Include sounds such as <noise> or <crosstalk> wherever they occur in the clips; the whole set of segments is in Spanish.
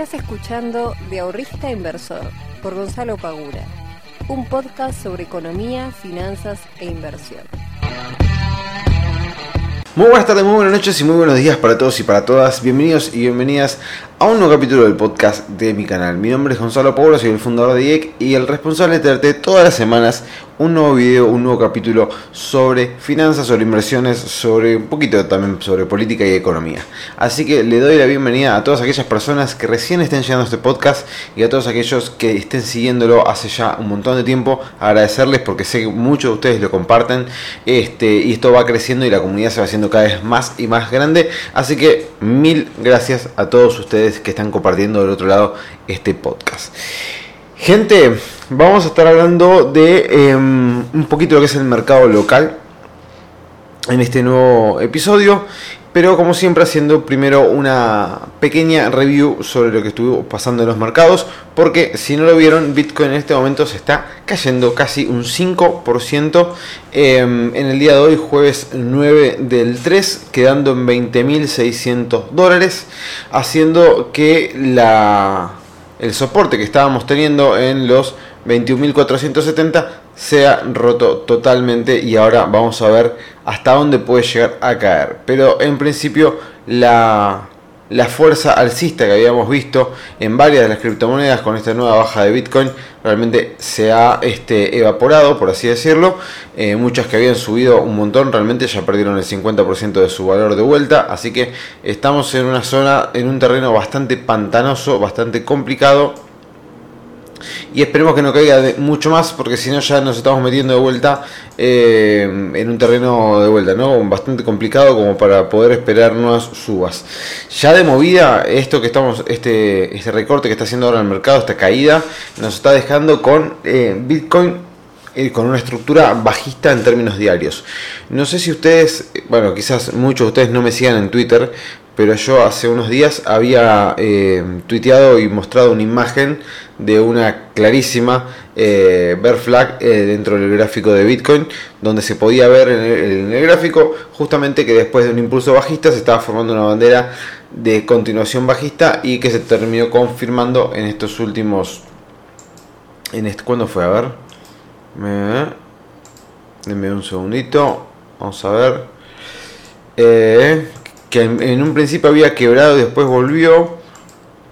Estás escuchando De Ahorrista Inversor por Gonzalo Pagura, un podcast sobre economía, finanzas e inversión. Muy buenas tardes, muy buenas noches y muy buenos días para todos y para todas. Bienvenidos y bienvenidas a un nuevo capítulo del podcast de mi canal. Mi nombre es Gonzalo Pablo, soy el fundador de IEC y el responsable de traerte todas las semanas un nuevo video, un nuevo capítulo sobre finanzas, sobre inversiones, sobre un poquito también sobre política y economía. Así que le doy la bienvenida a todas aquellas personas que recién estén llegando a este podcast y a todos aquellos que estén siguiéndolo hace ya un montón de tiempo. Agradecerles porque sé que muchos de ustedes lo comparten este, y esto va creciendo y la comunidad se va haciendo cada vez más y más grande. Así que mil gracias a todos ustedes que están compartiendo del otro lado este podcast. Gente, vamos a estar hablando de em, un poquito lo que es el mercado local en este nuevo episodio, pero como siempre haciendo primero una pequeña review sobre lo que estuvo pasando en los mercados, porque si no lo vieron, Bitcoin en este momento se está cayendo casi un 5% em, en el día de hoy, jueves 9 del 3, quedando en 20.600 dólares, haciendo que la el soporte que estábamos teniendo en los 21.470 se ha roto totalmente y ahora vamos a ver hasta dónde puede llegar a caer. Pero en principio la, la fuerza alcista que habíamos visto en varias de las criptomonedas con esta nueva baja de Bitcoin realmente se ha este, evaporado, por así decirlo. Eh, muchas que habían subido un montón realmente ya perdieron el 50% de su valor de vuelta. Así que estamos en una zona, en un terreno bastante pantanoso, bastante complicado y esperemos que no caiga mucho más porque si no ya nos estamos metiendo de vuelta eh, en un terreno de vuelta, ¿no? Bastante complicado como para poder esperar nuevas subas. Ya de movida, esto que estamos, este, este recorte que está haciendo ahora el mercado, esta caída, nos está dejando con eh, Bitcoin eh, con una estructura bajista en términos diarios. No sé si ustedes, bueno, quizás muchos de ustedes no me sigan en Twitter, pero yo hace unos días había eh, tuiteado y mostrado una imagen de una clarísima eh, bear flag eh, dentro del gráfico de Bitcoin, donde se podía ver en el, gráfico justamente que después de un impulso bajista se estaba formando una bandera de continuación bajista y que se terminó confirmando en estos últimos... En este, ¿Cuándo fue? A ver. Me, denme un segundito. Vamos a ver. Eh, que en, un principio había quebrado y después volvió.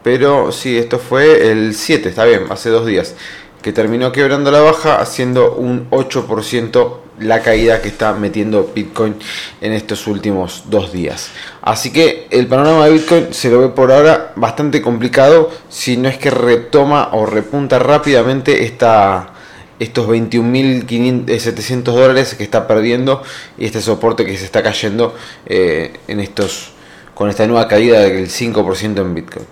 Pero sí, esto fue el 7, está bien, hace dos días. Que terminó quebrando la baja, haciendo un 8% la caída que está metiendo Bitcoin en estos últimos dos días. Así que el panorama de Bitcoin se lo ve por ahora bastante complicado, si no es que retoma o repunta rápidamente esta, estos 21.700 dólares que está perdiendo y este soporte que se está cayendo eh, en estos con esta nueva caída del 5% en Bitcoin.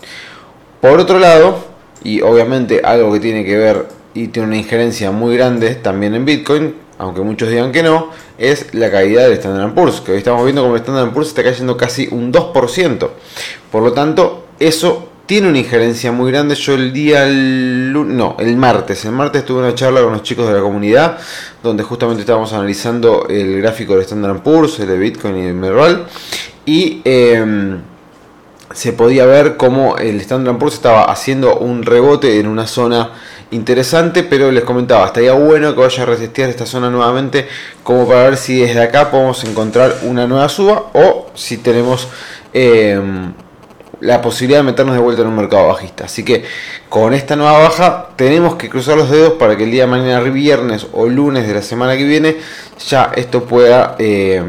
Por otro lado, y obviamente algo que tiene que ver y tiene una injerencia muy grande también en Bitcoin, aunque muchos digan que no, es la caída del Standard Poor's, que hoy estamos viendo como el Standard Poor's está cayendo casi un 2%. Por lo tanto, eso tiene una injerencia muy grande. Yo el día, no, el martes, el martes tuve una charla con los chicos de la comunidad, donde justamente estábamos analizando el gráfico del Standard Poor's, el de Bitcoin y el Merval, y em, se podía ver cómo el Standard Poor's estaba haciendo un rebote en una zona interesante, pero les comentaba, estaría bueno que vaya a resistir esta zona nuevamente, como para ver si desde acá podemos encontrar una nueva suba o si tenemos... Em, la posibilidad de meternos de vuelta en un mercado bajista. Así que con esta nueva baja tenemos que cruzar los dedos para que el día de mañana, viernes o lunes de la semana que viene, ya esto pueda, eh,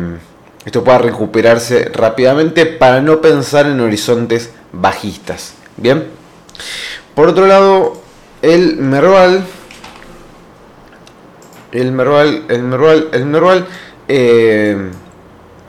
esto pueda recuperarse rápidamente para no pensar en horizontes bajistas. Bien. Por otro lado, el Merval, el Merval, el Merval, el Merval, eh,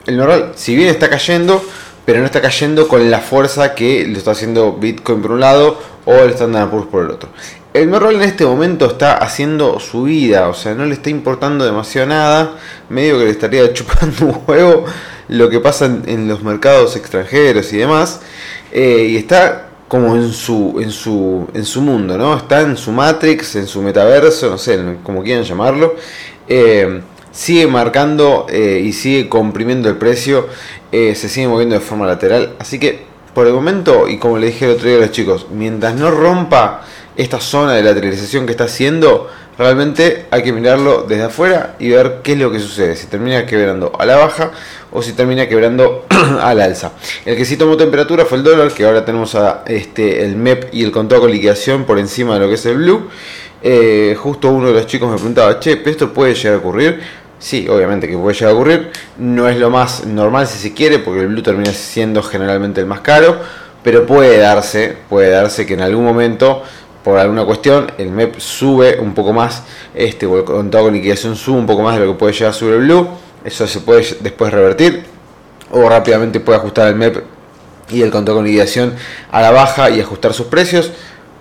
el Merval, si bien está cayendo, pero no está cayendo con la fuerza que lo está haciendo Bitcoin por un lado o el Standard Poor's por el otro. El Merroll en este momento está haciendo su vida, o sea, no le está importando demasiado nada, medio que le estaría <laughs> chupando un juego lo que pasa en, los mercados extranjeros y demás, eh, y está como en su, en, su, en su mundo, ¿no? Está en su Matrix, en su metaverso, no sé, como quieran llamarlo. Eh, sigue marcando eh, y sigue comprimiendo el precio, eh, se sigue moviendo de forma lateral. Así que por el momento, y como le dije el otro día a los chicos, mientras no rompa esta zona de lateralización que está haciendo, realmente hay que mirarlo desde afuera y ver qué es lo que sucede, si termina quebrando a la baja o si termina quebrando <clears throat> al alza. El que sí tomó temperatura fue el dólar, que ahora tenemos a este el MEP y el contado con liquidación por encima de lo que es el blue. Eh, justo uno de los chicos me preguntaba, che, ¿esto puede llegar a ocurrir? Sí, obviamente que puede llegar a ocurrir. No es lo más normal si se quiere, porque el blue termina siendo generalmente el más caro, pero puede darse, puede darse que en algún momento, por alguna cuestión, el MEP sube un poco más, este, o el contado con liquidación sube un poco más de lo que puede llegar a subir el blue. Eso se puede después revertir, o rápidamente puede ajustar el MEP y el contado con liquidación a la baja y ajustar sus precios.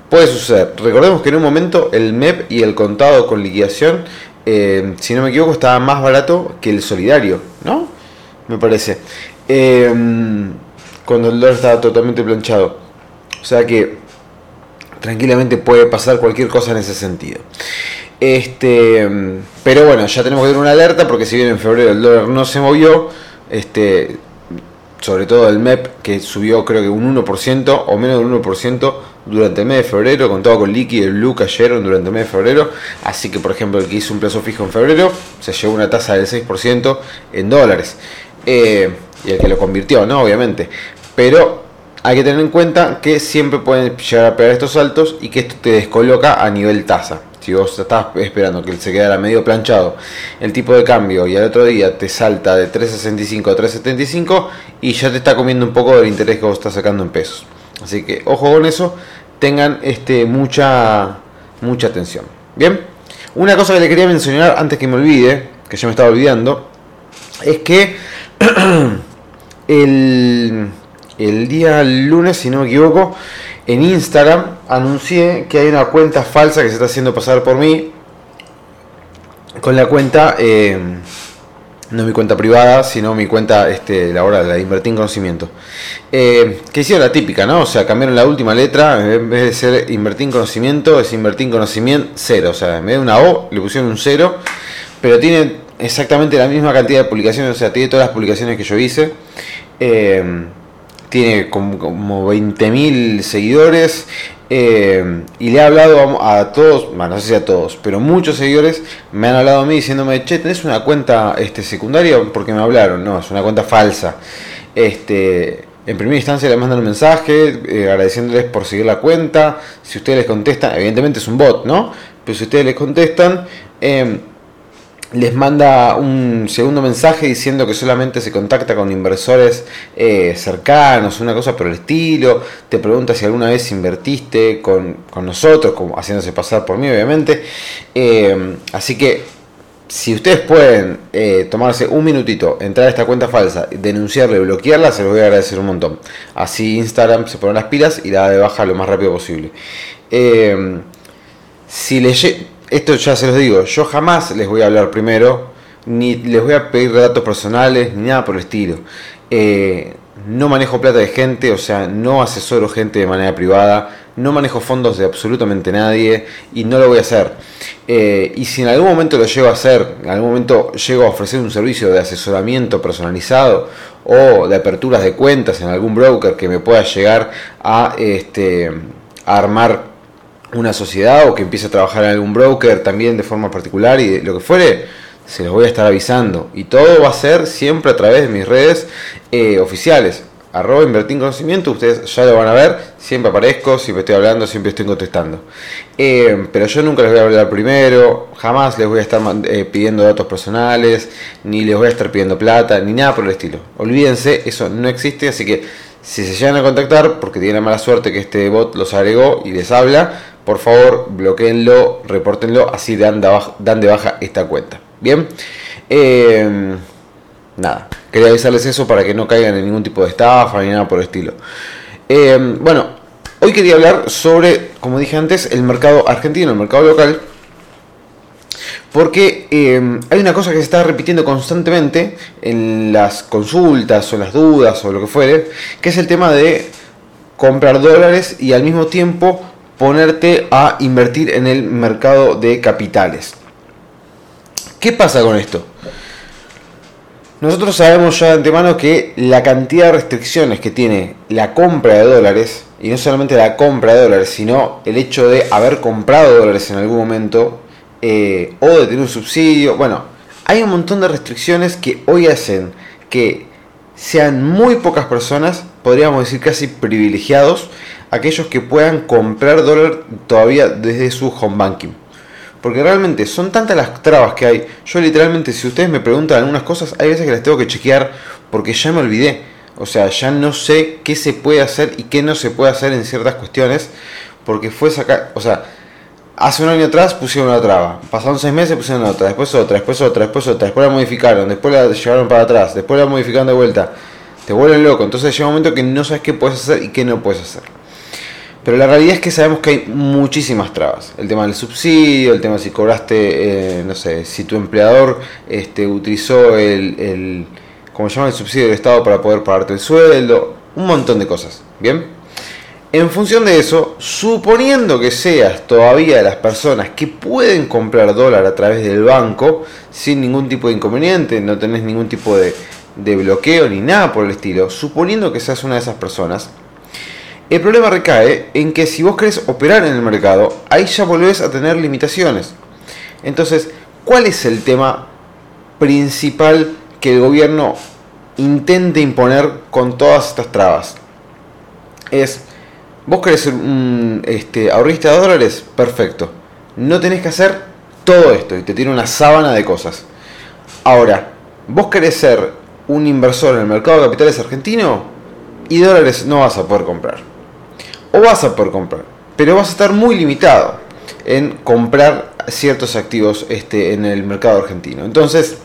Puede suceder. Recordemos que en un momento el MEP y el contado con liquidación eh, si no me equivoco, estaba más barato que el solidario, ¿no? Me parece. Eh, cuando el dólar estaba totalmente planchado. O sea que tranquilamente puede pasar cualquier cosa en ese sentido. Este, pero bueno, ya tenemos que tener una alerta porque si bien en febrero el dólar no se movió, este, sobre todo el MEP que subió creo que un 1% o menos de un 1%, durante el mes de febrero, contado con Liqui y el Blue cayeron durante el mes de febrero, así que por ejemplo el que hizo un plazo fijo en febrero se llevó una tasa del 6% en dólares, eh, y el que lo convirtió, ¿no? Obviamente, pero hay que tener en cuenta que siempre pueden llegar a pegar estos saltos y que esto te descoloca a nivel tasa. Si vos estás esperando que se quedara medio planchado el tipo de cambio y al otro día te salta de 3.65 a 3.75 y ya te está comiendo un poco del interés que vos estás sacando en pesos. Así que ojo con eso tengan este, mucha, mucha atención. Bien, una cosa que le quería mencionar antes que me olvide, que ya me estaba olvidando, es que <clears throat> el, el día lunes, si no me equivoco, en Instagram anuncié que hay una cuenta falsa que se está haciendo pasar por mí con la cuenta... Eh, no mi cuenta privada, sino mi cuenta este, laboral, la de invertir en conocimiento. Eh, que hicieron la típica, ¿no? O sea, cambiaron la última letra, en vez de ser invertir en conocimiento, es invertir en conocimiento cero. O sea, en vez de una O, le pusieron un cero, pero tiene exactamente la misma cantidad de publicaciones, o sea, tiene todas las publicaciones que yo hice. Eh, tiene como, como 20.000 seguidores. Eh, y le he hablado a, todos, bueno, no sé si a todos, pero muchos seguidores me han hablado a mí diciéndome, che, ¿tenés una cuenta este, secundaria? Porque me hablaron, no, es una cuenta falsa. Este, en primera instancia le mandan un mensaje eh, agradeciéndoles por seguir la cuenta. Si ustedes les contestan, evidentemente es un bot, ¿no? Pero si ustedes les contestan, eh, les manda un segundo mensaje diciendo que solamente se contacta con inversores eh, cercanos, una cosa por el estilo, te pregunta si alguna vez invertiste con, nosotros, como haciéndose pasar por mí obviamente, eh, así que si ustedes pueden eh, tomarse un minutito, entrar a esta cuenta falsa, denunciarla y bloquearla, se los voy a agradecer un montón. Así Instagram se pone las pilas y la da de baja lo más rápido posible. si le esto ya se los digo, yo jamás les voy a hablar primero, ni les voy a pedir datos personales, ni nada por el estilo. Eh, no manejo plata de gente, o sea, no asesoro gente de manera privada, no manejo fondos de absolutamente nadie y no lo voy a hacer. Eh, y si en algún momento lo llego a hacer, en algún momento llego a ofrecer un servicio de asesoramiento personalizado o de aperturas de cuentas en algún broker que me pueda llegar a, este, a armar una sociedad o que empiece a trabajar en algún broker también de forma particular y lo que fuere, se los voy a estar avisando. Y todo va a ser siempre a través de mis redes eh, oficiales. Arroba invertir conocimiento, ustedes ya lo van a ver, siempre aparezco, siempre estoy hablando, siempre estoy contestando. Eh, pero yo nunca les voy a hablar primero, jamás les voy a estar eh, pidiendo datos personales, ni les voy a estar pidiendo plata, ni nada por el estilo. Olvídense, eso no existe, así que si se llegan a contactar, porque tienen la mala suerte que este bot los agregó y les habla, por favor bloqueenlo, repórtenlo, así dan de baja, dan de baja esta cuenta. Bien, em, nada, quería avisarles eso para que no caigan en ningún tipo de estafa ni nada por el estilo. Em, bueno, hoy quería hablar sobre, como dije antes, el mercado argentino, el mercado local. Porque em, hay una cosa que se está repitiendo constantemente en las consultas o las dudas o lo que fuere, que es el tema de comprar dólares y al mismo tiempo ponerte a invertir en el mercado de capitales. ¿Qué pasa con esto? Nosotros sabemos ya de antemano que la cantidad de restricciones que tiene la compra de dólares, y no solamente la compra de dólares, sino el hecho de haber comprado dólares en algún momento, eh, o de tener un subsidio, bueno, hay un montón de restricciones que hoy hacen que sean muy pocas personas, podríamos decir casi privilegiados, aquellos que puedan comprar dólar todavía desde su home banking. Porque realmente son tantas las trabas que hay. Yo literalmente, si ustedes me preguntan algunas cosas, hay veces que las tengo que chequear porque ya me olvidé. O sea, ya no sé qué se puede hacer y qué no se puede hacer en ciertas cuestiones. Porque fue sacar, o sea, hace un año atrás pusieron una traba. Pasaron seis meses pusieron otra, después otra, después otra, después otra, después la modificaron, después la llevaron para atrás, después la modificaron de vuelta. Te vuelven loco. Entonces llega un momento que no sabes qué puedes hacer y qué no puedes hacer. Pero la realidad es que sabemos que hay muchísimas trabas. El tema del subsidio, el tema si cobraste, eh, no sé, si tu empleador este, utilizó el, el, como llama el subsidio del Estado para poder pagarte el sueldo, un montón de cosas. ¿Bien? En función de eso, suponiendo que seas todavía de las personas que pueden comprar dólar a través del banco sin ningún tipo de inconveniente, no tenés ningún tipo de, de bloqueo ni nada por el estilo, suponiendo que seas una de esas personas, el problema recae en que si vos querés operar en el mercado, ahí ya volvés a tener limitaciones. Entonces, ¿cuál es el tema principal que el gobierno intente imponer con todas estas trabas? Es, vos querés ser un este, ahorrista de dólares, perfecto. No tenés que hacer todo esto y te tiene una sábana de cosas. Ahora, vos querés ser un inversor en el mercado de capitales argentino y dólares no vas a poder comprar o vas a poder comprar, pero vas a estar muy limitado en comprar ciertos activos este, en el mercado argentino. Entonces,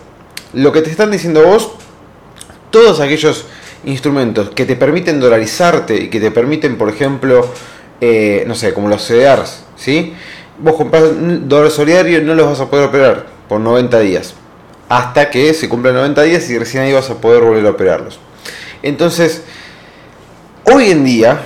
lo que te están diciendo vos, todos aquellos instrumentos que te permiten dolarizarte y que te permiten, por ejemplo, eh, no sé, como los CDRs, ¿sí? Vos compras dólar solidario no los vas a poder operar por 90 días. Hasta que se cumplan 90 días y recién ahí vas a poder volver a operarlos. Entonces, hoy en día,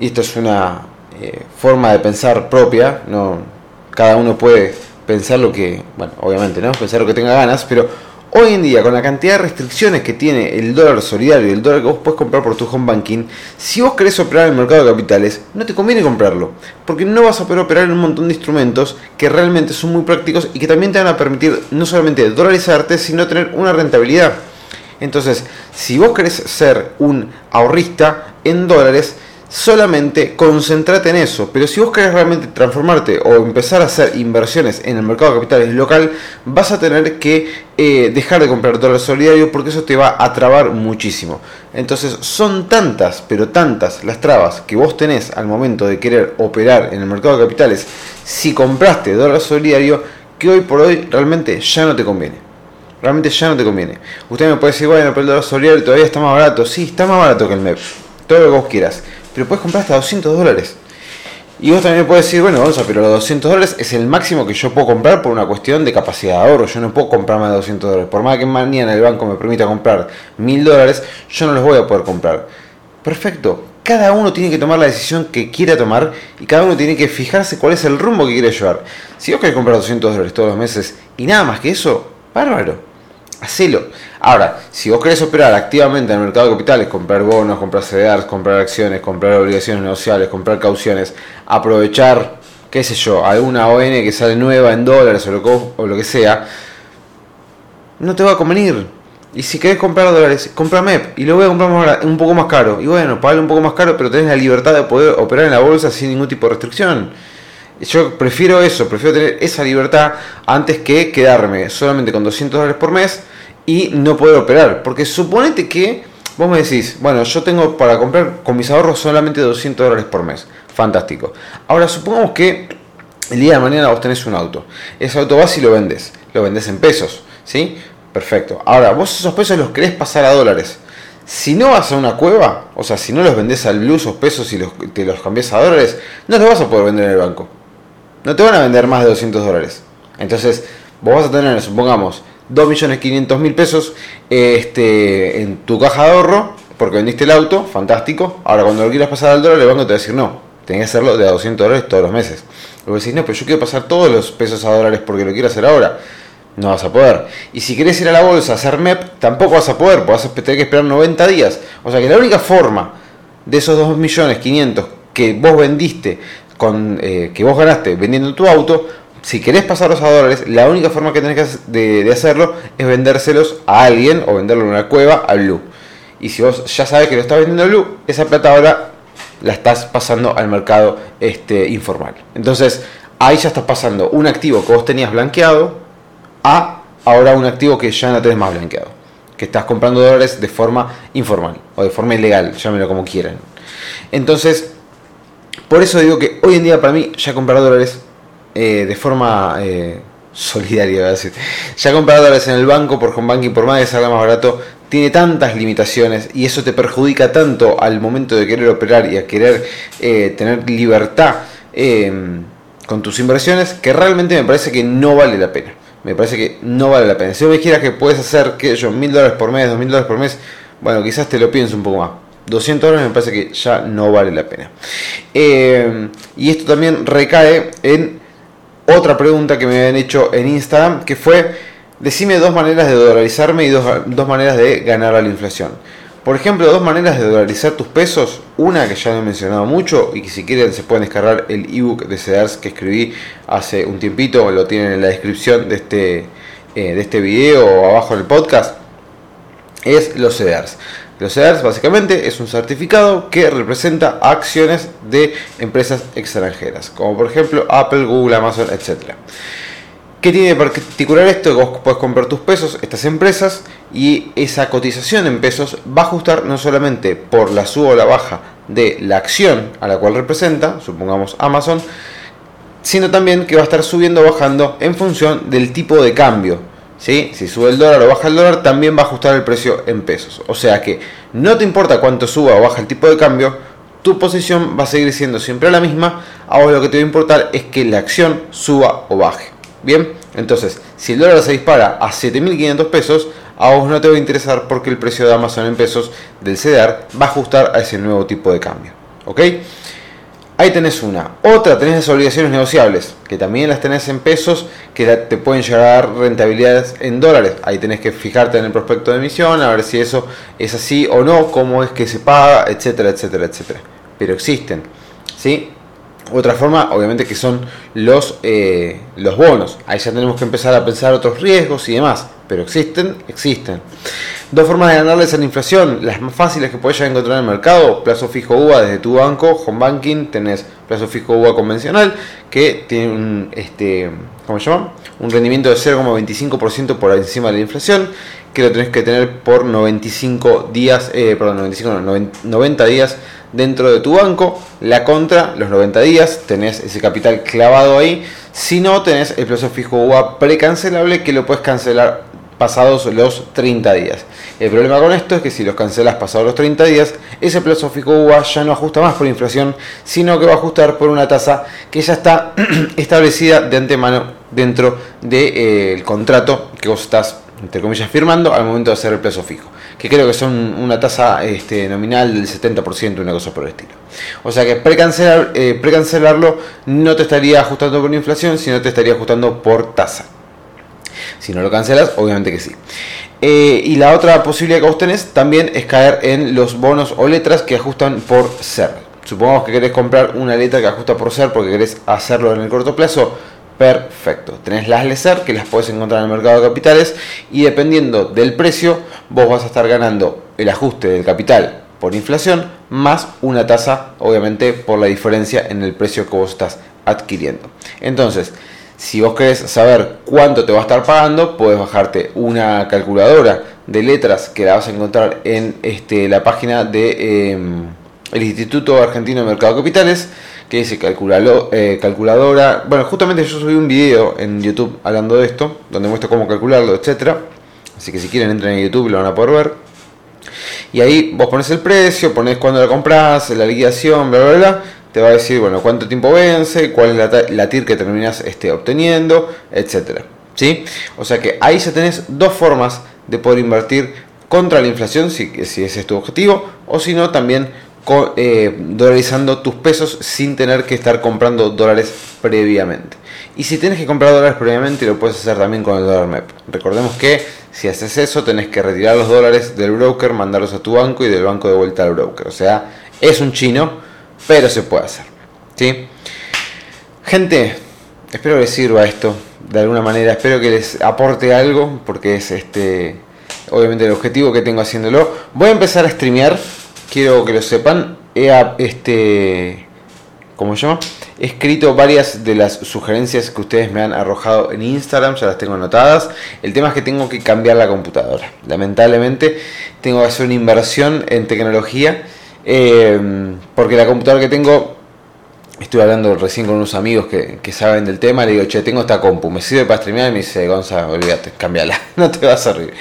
y esto es una eh, forma de pensar propia, no cada uno puede pensar lo que, bueno, obviamente, ¿no? Pensar lo que tenga ganas, pero hoy en día con la cantidad de restricciones que tiene el dólar solidario y el dólar que vos puedes comprar por tu home banking, si vos querés operar en el mercado de capitales, no te conviene comprarlo, porque no vas a poder operar en un montón de instrumentos que realmente son muy prácticos y que también te van a permitir no solamente dolarizarte, sino tener una rentabilidad. Entonces, si vos querés ser un ahorrista en dólares, solamente concentrate en eso. Pero si vos querés realmente transformarte o empezar a hacer inversiones en el mercado de capitales local, vas a tener que eh, dejar de comprar dólar solidario porque eso te va a trabar muchísimo. Entonces son tantas, pero tantas las trabas que vos tenés al momento de querer operar en el mercado de capitales si compraste dólar solidario que hoy por hoy realmente ya no te conviene. Realmente ya no te conviene. Usted me puede decir, bueno, pero el dólar solidario todavía está más barato. Sí, está más barato que el MEP. Todo lo que vos quieras pero puedes comprar hasta 200 dólares. Y vos también puedes decir, bueno, vamos a, pero los 200 dólares es el máximo que yo puedo comprar por una cuestión de capacidad de ahorro. Yo no puedo comprar más de 200 dólares. Por más que mañana el banco me permita comprar 1000 dólares, yo no los voy a poder comprar. Perfecto. Cada uno tiene que tomar la decisión que quiera tomar y cada uno tiene que fijarse cuál es el rumbo que quiere llevar. Si vos querés comprar 200 dólares todos los meses y nada más que eso, bárbaro. Hacelo. Ahora, si vos querés operar activamente en el mercado de capitales, comprar bonos, comprar CDRs, comprar acciones, comprar obligaciones negociables, comprar cauciones, aprovechar, qué sé yo, alguna ON que sale nueva en dólares o lo o lo que sea, no te va a convenir. Y si querés comprar dólares, compra MEP y lo voy a comprar un poco más caro. Y bueno, pagar un poco más caro, pero tenés la libertad de poder operar en la bolsa sin ningún tipo de restricción. Yo prefiero eso, prefiero tener esa libertad antes que quedarme solamente con 200 dólares por mes y no poder operar. Porque suponete que vos me decís, bueno, yo tengo para comprar con mis ahorros solamente 200 dólares por mes. Fantástico. Ahora supongamos que el día de mañana vos tenés un auto. Ese auto vas y lo vendes. Lo vendes en pesos. ¿Sí? Perfecto. Ahora, vos esos pesos los querés pasar a dólares. Si no vas a una cueva, o sea, si no los vendés al blue esos pesos y los, te los cambias a dólares, no los vas a poder vender en el banco no te van a vender más de 200 dólares. Entonces, vos vas a tener, supongamos, 2.500.000 pesos este, en tu caja de ahorro, porque vendiste el auto, fantástico. Ahora, cuando lo quieras pasar al dólar, el banco te va a decir no, tenés que hacerlo de a 200 dólares todos los meses. Luego decís, no, pero yo quiero pasar todos los pesos a dólares porque lo quiero hacer ahora. No vas a poder. Y si querés ir a la bolsa a hacer MEP, tampoco vas a poder, vas a tener que esperar 90 días. O sea que la única forma de esos 2.500.000 que vos vendiste, con, eh, que vos ganaste vendiendo tu auto, si querés pasarlos a dólares, la única forma que tenés de, hacerlo es vendérselos a alguien o venderlo en una cueva a Blue. Y si vos ya sabes que lo estás vendiendo a Blue, esa plata ahora la estás pasando al mercado este, informal. Entonces, ahí ya estás pasando un activo que vos tenías blanqueado a ahora un activo que ya no tenés más blanqueado. Que estás comprando dólares de forma informal o de forma ilegal, llámenlo como quieran. Entonces, por eso digo que hoy en día para mí ya comprar dólares eh, de forma eh, solidaria, voy. Ya comprar dólares en el banco por home banking, por más que salga más barato, tiene tantas limitaciones y eso te perjudica tanto al momento de querer operar y a querer eh, tener libertad con tus inversiones que realmente me parece que no vale la pena me parece que no vale la pena. Si vos me dijeras que puedes hacer, que yo, mil dólares por mes, dos mil dólares por mes, bueno, quizás te lo pienso un poco más. 200 dólares me parece que ya no vale la pena. Eh, y esto también recae en otra pregunta que me habían hecho en Instagram, que fue, decime dos maneras de dolarizarme y dos, dos maneras de ganar a la inflación. Por ejemplo, dos maneras de dolarizar tus pesos. Una que ya he mencionado mucho y que si quieren se pueden descargar el ebook de CEDARS que escribí hace un tiempito. Lo tienen en la descripción de este, eh, de este video o abajo en el podcast. Es los CEDARS. Los CEDARS básicamente es un certificado que representa acciones de empresas extranjeras, como por ejemplo Apple, Google, Amazon, etc. ¿Qué tiene de particular esto? Vos puedes comprar tus pesos, estas empresas, y esa cotización en pesos va a ajustar no solamente por la suba o la baja de la acción a la cual representa, supongamos Amazon, sino también que va a estar subiendo o bajando en función del tipo de cambio. Si sube el dólar o baja el dólar, también va a ajustar el precio en pesos. O sea que no te importa cuánto suba o baja el tipo de cambio, tu posición va a seguir siendo siempre la misma. Ahora lo que te va a importar es que la acción suba o baje. Bien, entonces, si el dólar se dispara a 7.500 pesos, a vos no te va a interesar porque el precio de Amazon en pesos del CEDAR va a ajustar a ese nuevo tipo de cambio. ¿Ok? Ahí tenés una. Otra, tenés las obligaciones negociables, que también las tenés en pesos, que te pueden llegar rentabilidades en dólares. Ahí tenés que fijarte en el prospecto de emisión, a ver si eso es así o no, cómo es que se paga, etcétera, etcétera, etcétera. Pero existen. ¿Sí? Otra forma, obviamente, que son los, eh, los bonos. Ahí ya tenemos que empezar a pensar otros riesgos y demás. Pero existen, existen. Dos formas de ganarles a la inflación. Las más fáciles que puedes ya encontrar en el mercado. Plazo fijo UVA desde tu banco, home banking. Tenés plazo fijo UVA convencional que tiene un, este, ¿cómo se llama? un rendimiento de 0,25% por encima de la inflación. Que lo tenés que tener por 95 días, eh, perdón, 95, no, 90 días dentro de tu banco. La contra, los 90 días, tenés ese capital clavado ahí. Si no, tenés el plazo fijo UA precancelable que lo puedes cancelar pasados los 30 días. El problema con esto es que si los cancelas pasados los 30 días, ese plazo fijo UA ya no ajusta más por inflación, sino que va a ajustar por una tasa que ya está <clears throat> establecida de antemano dentro del eh, contrato que vos estás, entre comillas, firmando al momento de hacer el plazo fijo que creo que son una tasa este, nominal del 70%, una cosa por el estilo. O sea que precancelar, eh, precancelarlo no te estaría ajustando por inflación, sino te estaría ajustando por tasa. Si no lo cancelas, obviamente que sí. Eh, y la otra posibilidad que vos tenés también es caer en los bonos o letras que ajustan por ser. Supongamos que querés comprar una letra que ajusta por ser porque querés hacerlo en el corto plazo Perfecto. Tenés las LESER que las puedes encontrar en el mercado de capitales y dependiendo del precio vos vas a estar ganando el ajuste del capital por inflación más una tasa obviamente por la diferencia en el precio que vos estás adquiriendo. Entonces, si vos querés saber cuánto te va a estar pagando, puedes bajarte una calculadora de letras que la vas a encontrar en este, la página de em, Instituto Argentino de Mercado de Capitales que dice eh, calculadora. Bueno, justamente yo subí un video en YouTube hablando de esto, donde muestro cómo calcularlo, etcétera. Así que si quieren entren en YouTube y lo van a poder ver. Y ahí vos pones el precio, pones cuándo la compras, la liquidación, bla, bla, bla. Te va a decir, bueno, cuánto tiempo vence, cuál es la, la TIR que terminas este, obteniendo, etcétera. ¿Sí? O sea que ahí ya tenés dos formas de poder invertir contra la inflación, si, si ese es tu objetivo, o si no, también eh, dolarizando tus pesos sin tener que estar comprando dólares previamente. Y si tienes que comprar dólares previamente, lo puedes hacer también con el dólar MEP. Recordemos que si haces eso, tenés que retirar los dólares del broker, mandarlos a tu banco y del banco de vuelta al broker. O sea, es un chino, pero se puede hacer. ¿sí? Gente, espero que les sirva esto de alguna manera. Espero que les aporte algo, porque es este obviamente el objetivo que tengo haciéndolo. Voy a empezar a streamear, quiero que lo sepan. He, este, ¿cómo se llama? He escrito varias de las sugerencias que ustedes me han arrojado en Instagram, ya las tengo anotadas. El tema es que tengo que cambiar la computadora. Lamentablemente tengo que hacer una inversión en tecnología eh, porque la computadora que tengo estuve hablando recién con unos amigos que, saben del tema, le digo, che, tengo esta compu, ¿me sirve para streamear? Y me dice, Gonza, olvídate, cámbiala, <laughs> no te vas a reír.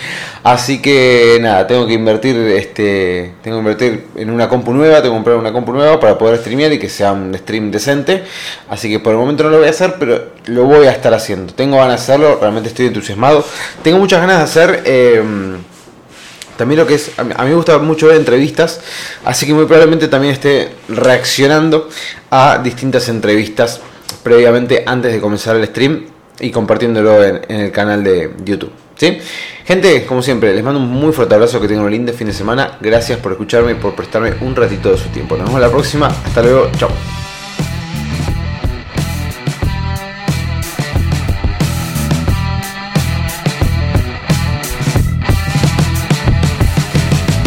Así que nada, tengo que invertir, este, tengo que invertir en una compu nueva, tengo que comprar una compu nueva para poder streamear y que sea un stream decente. Así que por el momento no lo voy a hacer, pero lo voy a estar haciendo. Tengo ganas de hacerlo, realmente estoy entusiasmado. Tengo muchas ganas de hacer... Eh, también lo que es, a mí me gusta mucho ver entrevistas, así que muy probablemente también esté reaccionando a distintas entrevistas previamente antes de comenzar el stream y compartiéndolo en, el canal de YouTube. ¿sí? Gente, como siempre, les mando un muy fuerte abrazo, que tengan un lindo fin de semana. Gracias por escucharme y por prestarme un ratito de su tiempo. Nos vemos la próxima. Hasta luego. Chao.